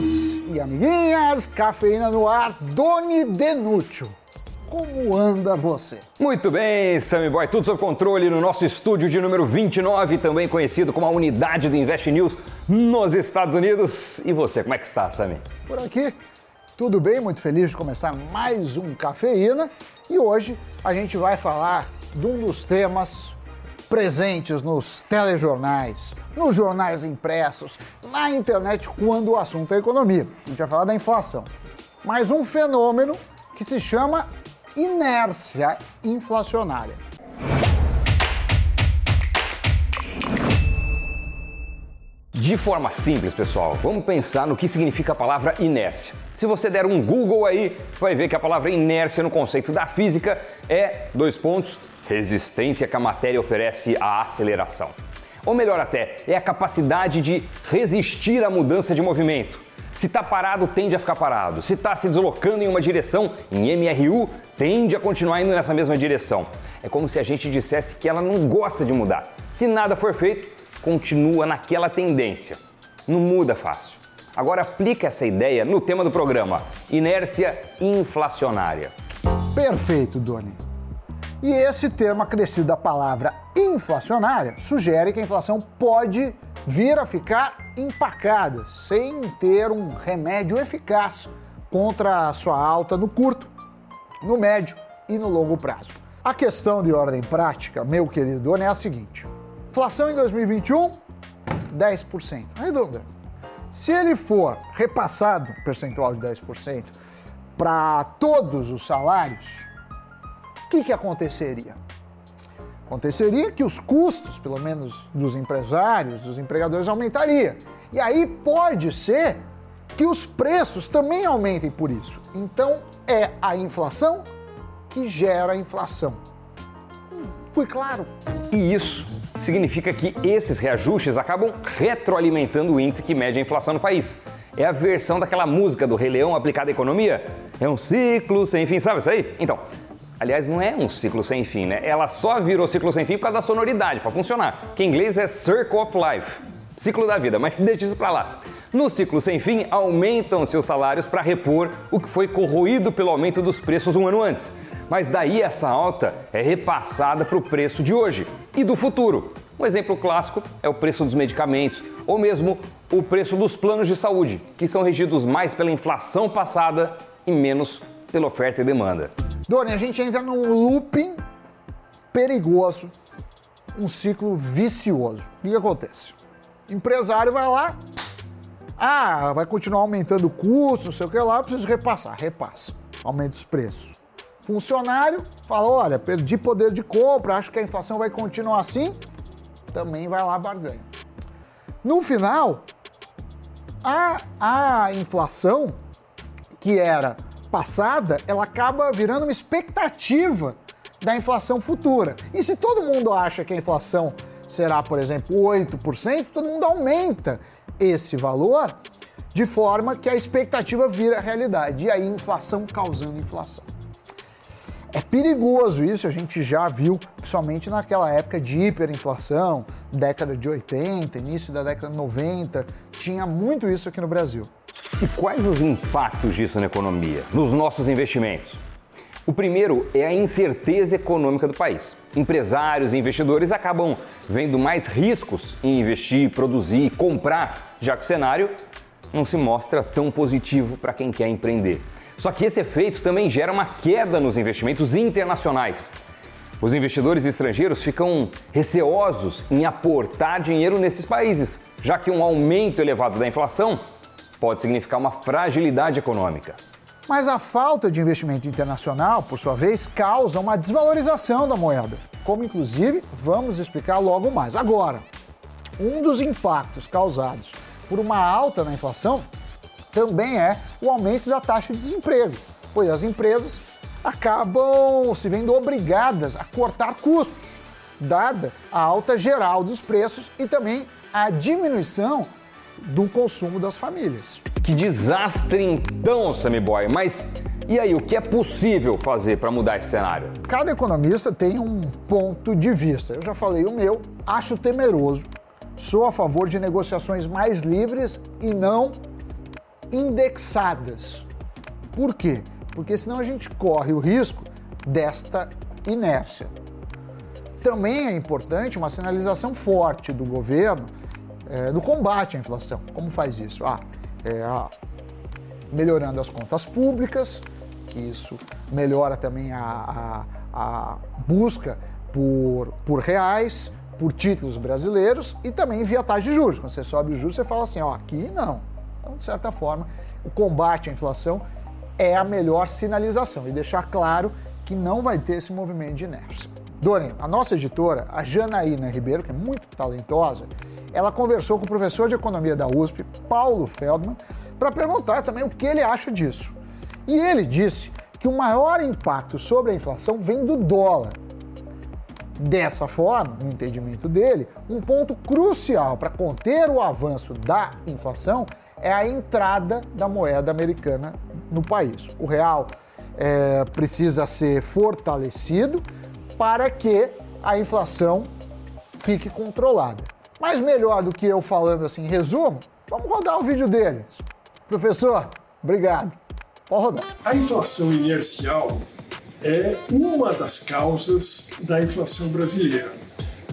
amigos e amiguinhas, cafeína no ar, Doni Denútil. Como anda você? Muito bem, Sammy Boy, tudo sob controle no nosso estúdio de número 29, também conhecido como a unidade do Invest News nos Estados Unidos. E você, como é que está, Sammy? Por aqui, tudo bem, muito feliz de começar mais um Cafeína. E hoje a gente vai falar de um dos temas presentes nos telejornais, nos jornais impressos, na internet, quando o assunto é economia. A gente vai falar da inflação. Mas um fenômeno que se chama inércia inflacionária. De forma simples, pessoal, vamos pensar no que significa a palavra inércia. Se você der um Google aí, vai ver que a palavra inércia no conceito da física é dois pontos resistência que a matéria oferece à aceleração. Ou melhor até, é a capacidade de resistir à mudança de movimento. Se está parado, tende a ficar parado. Se está se deslocando em uma direção, em MRU, tende a continuar indo nessa mesma direção. É como se a gente dissesse que ela não gosta de mudar. Se nada for feito, continua naquela tendência. Não muda fácil. Agora aplica essa ideia no tema do programa: inércia inflacionária. Perfeito, Doni. E esse termo acrescido da palavra inflacionária sugere que a inflação pode vir a ficar empacada, sem ter um remédio eficaz contra a sua alta no curto, no médio e no longo prazo. A questão de ordem prática, meu querido Doni, é a seguinte: inflação em 2021, 10%. Arredondando. Se ele for repassado, percentual de 10%, para todos os salários, o que, que aconteceria? Aconteceria que os custos, pelo menos dos empresários, dos empregadores, aumentaria. E aí pode ser que os preços também aumentem por isso. Então é a inflação que gera a inflação. Hum, fui claro? E isso significa que esses reajustes acabam retroalimentando o índice que mede a inflação no país. É a versão daquela música do Rei Leão aplicada à economia? É um ciclo sem fim, sabe isso aí? Então, Aliás, não é um ciclo sem fim, né? Ela só virou ciclo sem fim por causa da sonoridade, para funcionar. Que em inglês é Circle of Life, ciclo da vida, mas deixa isso para lá. No ciclo sem fim, aumentam-se os salários para repor o que foi corroído pelo aumento dos preços um ano antes. Mas daí essa alta é repassada para o preço de hoje e do futuro. Um exemplo clássico é o preço dos medicamentos ou mesmo o preço dos planos de saúde, que são regidos mais pela inflação passada e menos pela oferta e demanda. Doni, a gente entra num looping perigoso, um ciclo vicioso. O que, acontece? O empresário vai lá, ah, vai continuar aumentando o custo, não sei o que lá, preciso repassar, repassa, aumenta os preços. Funcionário fala, olha, perdi poder de compra, acho que a inflação vai continuar assim, também vai lá barganha. No final, a, a inflação, que era passada, ela acaba virando uma expectativa da inflação futura. E se todo mundo acha que a inflação será, por exemplo, 8%, todo mundo aumenta esse valor de forma que a expectativa vira realidade. E aí, inflação causando inflação. É perigoso isso, a gente já viu, principalmente naquela época de hiperinflação, década de 80, início da década de 90, tinha muito isso aqui no Brasil. E quais os impactos disso na economia, nos nossos investimentos? O primeiro é a incerteza econômica do país. Empresários e investidores acabam vendo mais riscos em investir, produzir, comprar, já que o cenário não se mostra tão positivo para quem quer empreender. Só que esse efeito também gera uma queda nos investimentos internacionais. Os investidores estrangeiros ficam receosos em aportar dinheiro nesses países, já que um aumento elevado da inflação pode significar uma fragilidade econômica. Mas a falta de investimento internacional, por sua vez, causa uma desvalorização da moeda, como inclusive vamos explicar logo mais. Agora, um dos impactos causados por uma alta na inflação também é o aumento da taxa de desemprego, pois as empresas acabam se vendo obrigadas a cortar custos, dada a alta geral dos preços e também a diminuição do consumo das famílias. Que desastre então, Sammy Boy. Mas e aí, o que é possível fazer para mudar esse cenário? Cada economista tem um ponto de vista. Eu já falei o meu, acho temeroso. Sou a favor de negociações mais livres e não indexadas. Por quê? Porque senão a gente corre o risco desta inércia. Também é importante uma sinalização forte do governo é, no combate à inflação. Como faz isso? Ah, é, ah, melhorando as contas públicas, que isso melhora também a, a, a busca por, por reais, por títulos brasileiros e também via taxa de juros. Quando você sobe os juros, você fala assim, ó, aqui não. De certa forma, o combate à inflação é a melhor sinalização e deixar claro que não vai ter esse movimento de inércia. Doreen, a nossa editora, a Janaína Ribeiro, que é muito talentosa, ela conversou com o professor de economia da USP, Paulo Feldman, para perguntar também o que ele acha disso. E ele disse que o maior impacto sobre a inflação vem do dólar. Dessa forma, no entendimento dele, um ponto crucial para conter o avanço da inflação é a entrada da moeda americana no país. O real é, precisa ser fortalecido para que a inflação fique controlada. Mas melhor do que eu falando assim, resumo, vamos rodar o vídeo deles. Professor, obrigado. Pode rodar. A inflação inercial é uma das causas da inflação brasileira.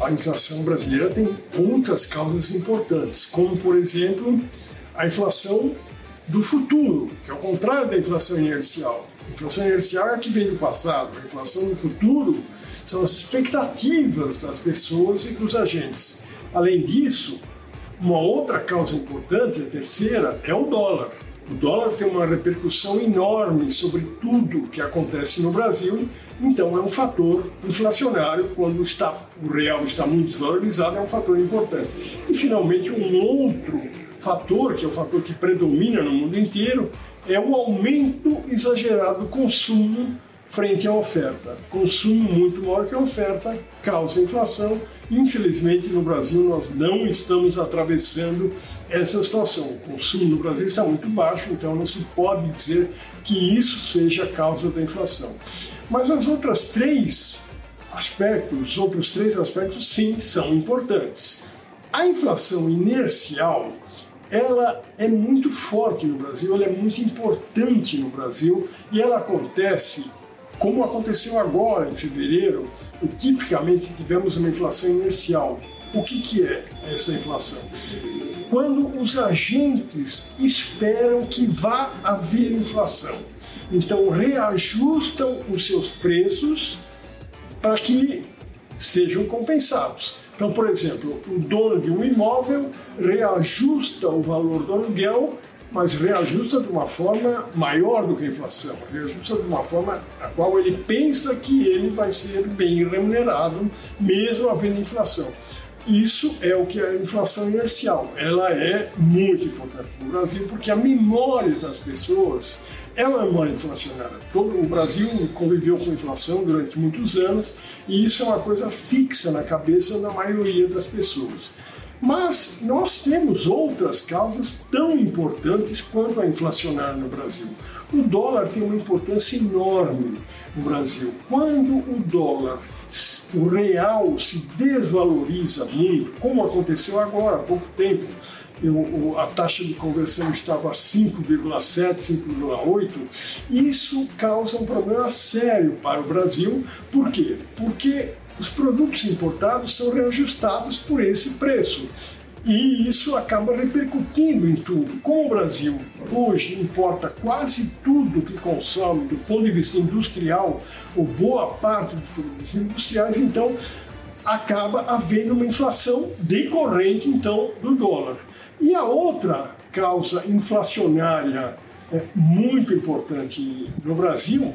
A inflação brasileira tem outras causas importantes, como, por exemplo, a inflação do futuro, que é o contrário da inflação inercial. A inflação inercial é a que vem do passado, a inflação do futuro são as expectativas das pessoas e dos agentes. Além disso, uma outra causa importante, a terceira, é o dólar. O dólar tem uma repercussão enorme sobre tudo que acontece no Brasil, então é um fator inflacionário quando está, o real está muito desvalorizado, é um fator importante. E finalmente um outro fator, que é o fator que predomina no mundo inteiro, é o aumento exagerado do consumo frente à oferta. Consumo muito maior que a oferta causa inflação. Infelizmente, no Brasil, nós não estamos atravessando essa situação. O consumo no Brasil está muito baixo, então não se pode dizer que isso seja a causa da inflação. Mas as outras três aspectos, os outros três aspectos, sim, são importantes. A inflação inercial, ela é muito forte no Brasil, ela é muito importante no Brasil e ela acontece como aconteceu agora em fevereiro, tipicamente tivemos uma inflação inercial. O que, que é essa inflação? Quando os agentes esperam que vá haver inflação. Então, reajustam os seus preços para que sejam compensados. Então, por exemplo, o dono de um imóvel reajusta o valor do aluguel mas reajusta de uma forma maior do que a inflação, reajusta de uma forma a qual ele pensa que ele vai ser bem remunerado, mesmo havendo inflação. Isso é o que é a inflação inercial. Ela é muito importante no Brasil porque a memória das pessoas é uma inflacionária. Todo o Brasil conviveu com inflação durante muitos anos e isso é uma coisa fixa na cabeça da maioria das pessoas. Mas nós temos outras causas tão importantes quanto a inflacionária no Brasil. O dólar tem uma importância enorme no Brasil. Quando o dólar, o real, se desvaloriza muito, como aconteceu agora há pouco tempo, eu, a taxa de conversão estava 5,7, 5,8, isso causa um problema sério para o Brasil. Por quê? Porque os produtos importados são reajustados por esse preço. E isso acaba repercutindo em tudo. Como o Brasil hoje importa quase tudo que consome do ponto de vista industrial, ou boa parte dos produtos industriais, então acaba havendo uma inflação decorrente então do dólar. E a outra causa inflacionária é, muito importante no Brasil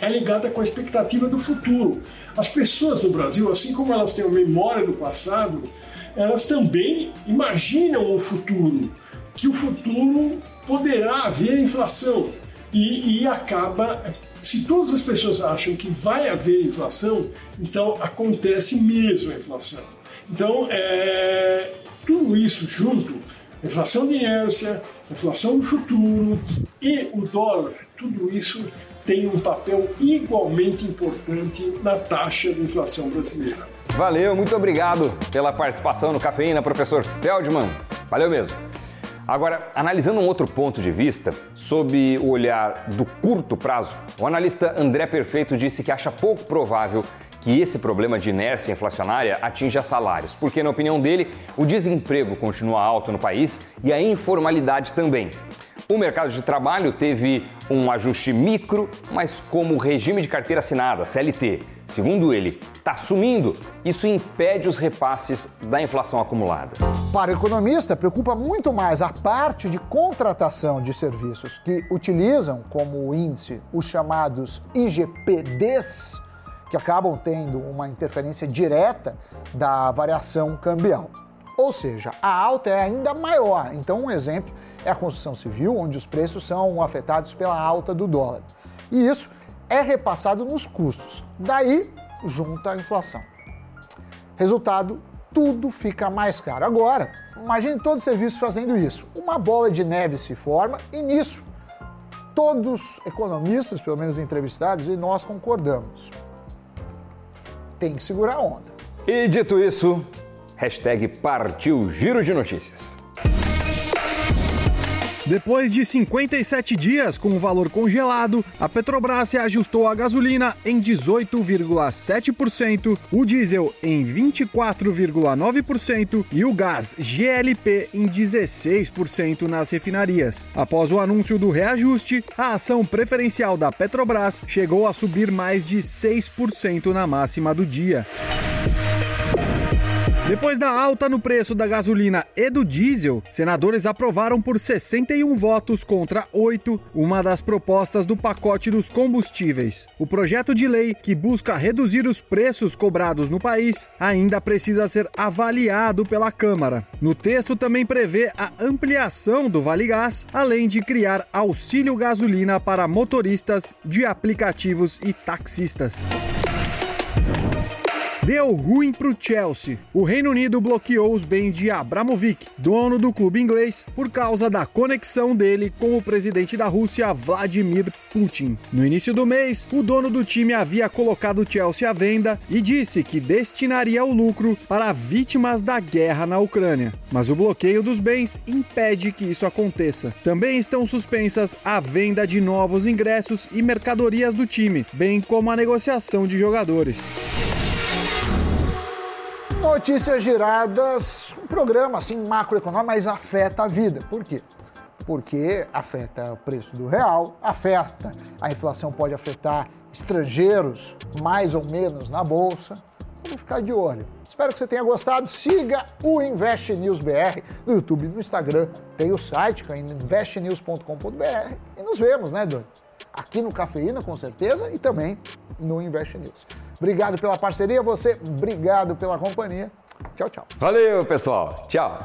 é ligada com a expectativa do futuro. As pessoas no Brasil, assim como elas têm a memória do passado, elas também imaginam o futuro, que o futuro poderá haver inflação e, e acaba. Se todas as pessoas acham que vai haver inflação, então acontece mesmo a inflação. Então, é, tudo isso junto, inflação de inércia, inflação do futuro e o dólar, tudo isso tem um papel igualmente importante na taxa de inflação brasileira. Valeu, muito obrigado pela participação no Cafeína, professor Feldman. Valeu mesmo. Agora, analisando um outro ponto de vista, sob o olhar do curto prazo, o analista André Perfeito disse que acha pouco provável que esse problema de inércia inflacionária atinja salários, porque, na opinião dele, o desemprego continua alto no país e a informalidade também. O mercado de trabalho teve um ajuste micro, mas como regime de carteira assinada, CLT, segundo ele, está sumindo, isso impede os repasses da inflação acumulada. Para o economista, preocupa muito mais a parte de contratação de serviços que utilizam como índice os chamados IGPDs, que acabam tendo uma interferência direta da variação cambial. Ou seja, a alta é ainda maior. Então, um exemplo é a construção civil, onde os preços são afetados pela alta do dólar. E isso é repassado nos custos. Daí, junta a inflação. Resultado, tudo fica mais caro. Agora, imagine todo serviço fazendo isso. Uma bola de neve se forma e nisso todos economistas, pelo menos entrevistados, e nós concordamos tem que segurar a onda. E dito isso, hashtag partiu Giro de Notícias. Depois de 57 dias com o valor congelado, a Petrobras reajustou a gasolina em 18,7%, o diesel em 24,9% e o gás GLP em 16% nas refinarias. Após o anúncio do reajuste, a ação preferencial da Petrobras chegou a subir mais de 6% na máxima do dia. Depois da alta no preço da gasolina e do diesel, senadores aprovaram por 61 votos contra 8 uma das propostas do pacote dos combustíveis. O projeto de lei, que busca reduzir os preços cobrados no país, ainda precisa ser avaliado pela Câmara. No texto também prevê a ampliação do Vale Gás, além de criar auxílio gasolina para motoristas de aplicativos e taxistas. Deu ruim para o Chelsea. O Reino Unido bloqueou os bens de Abramovich, dono do clube inglês, por causa da conexão dele com o presidente da Rússia, Vladimir Putin. No início do mês, o dono do time havia colocado o Chelsea à venda e disse que destinaria o lucro para vítimas da guerra na Ucrânia. Mas o bloqueio dos bens impede que isso aconteça. Também estão suspensas a venda de novos ingressos e mercadorias do time, bem como a negociação de jogadores. Notícias giradas, um programa assim macroeconômico, mas afeta a vida. Por quê? Porque afeta o preço do real, afeta, a inflação pode afetar estrangeiros mais ou menos na bolsa. Vamos ficar de olho. Espero que você tenha gostado. Siga o Invest News BR no YouTube e no Instagram. Tem o site que é investnews.com.br e nos vemos, né, Doni? Aqui no Cafeína, com certeza, e também no Invest News. Obrigado pela parceria, você, obrigado pela companhia. Tchau, tchau. Valeu, pessoal. Tchau.